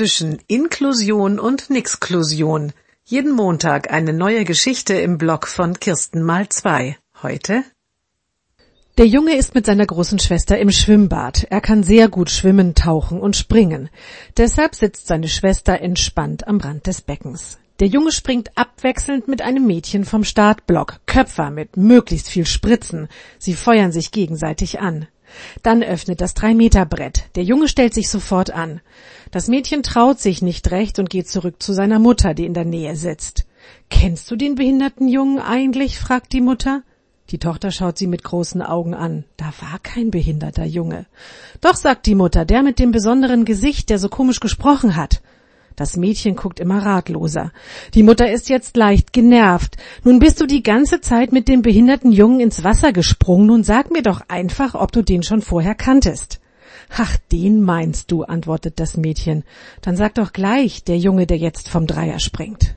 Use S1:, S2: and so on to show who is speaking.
S1: zwischen Inklusion und Nixklusion. Jeden Montag eine neue Geschichte im Blog von Kirsten mal zwei. Heute?
S2: Der Junge ist mit seiner großen Schwester im Schwimmbad. Er kann sehr gut schwimmen, tauchen und springen. Deshalb sitzt seine Schwester entspannt am Rand des Beckens. Der Junge springt abwechselnd mit einem Mädchen vom Startblock, Köpfer mit möglichst viel Spritzen. Sie feuern sich gegenseitig an. Dann öffnet das Drei-Meter-Brett. Der Junge stellt sich sofort an. Das Mädchen traut sich nicht recht und geht zurück zu seiner Mutter, die in der Nähe sitzt. Kennst du den behinderten Jungen eigentlich? fragt die Mutter. Die Tochter schaut sie mit großen Augen an. Da war kein behinderter Junge. Doch, sagt die Mutter, der mit dem besonderen Gesicht, der so komisch gesprochen hat. Das Mädchen guckt immer ratloser. Die Mutter ist jetzt leicht genervt. Nun bist du die ganze Zeit mit dem behinderten Jungen ins Wasser gesprungen. Nun sag mir doch einfach, ob du den schon vorher kanntest. Ach, den meinst du, antwortet das Mädchen. Dann sag doch gleich, der Junge, der jetzt vom Dreier springt.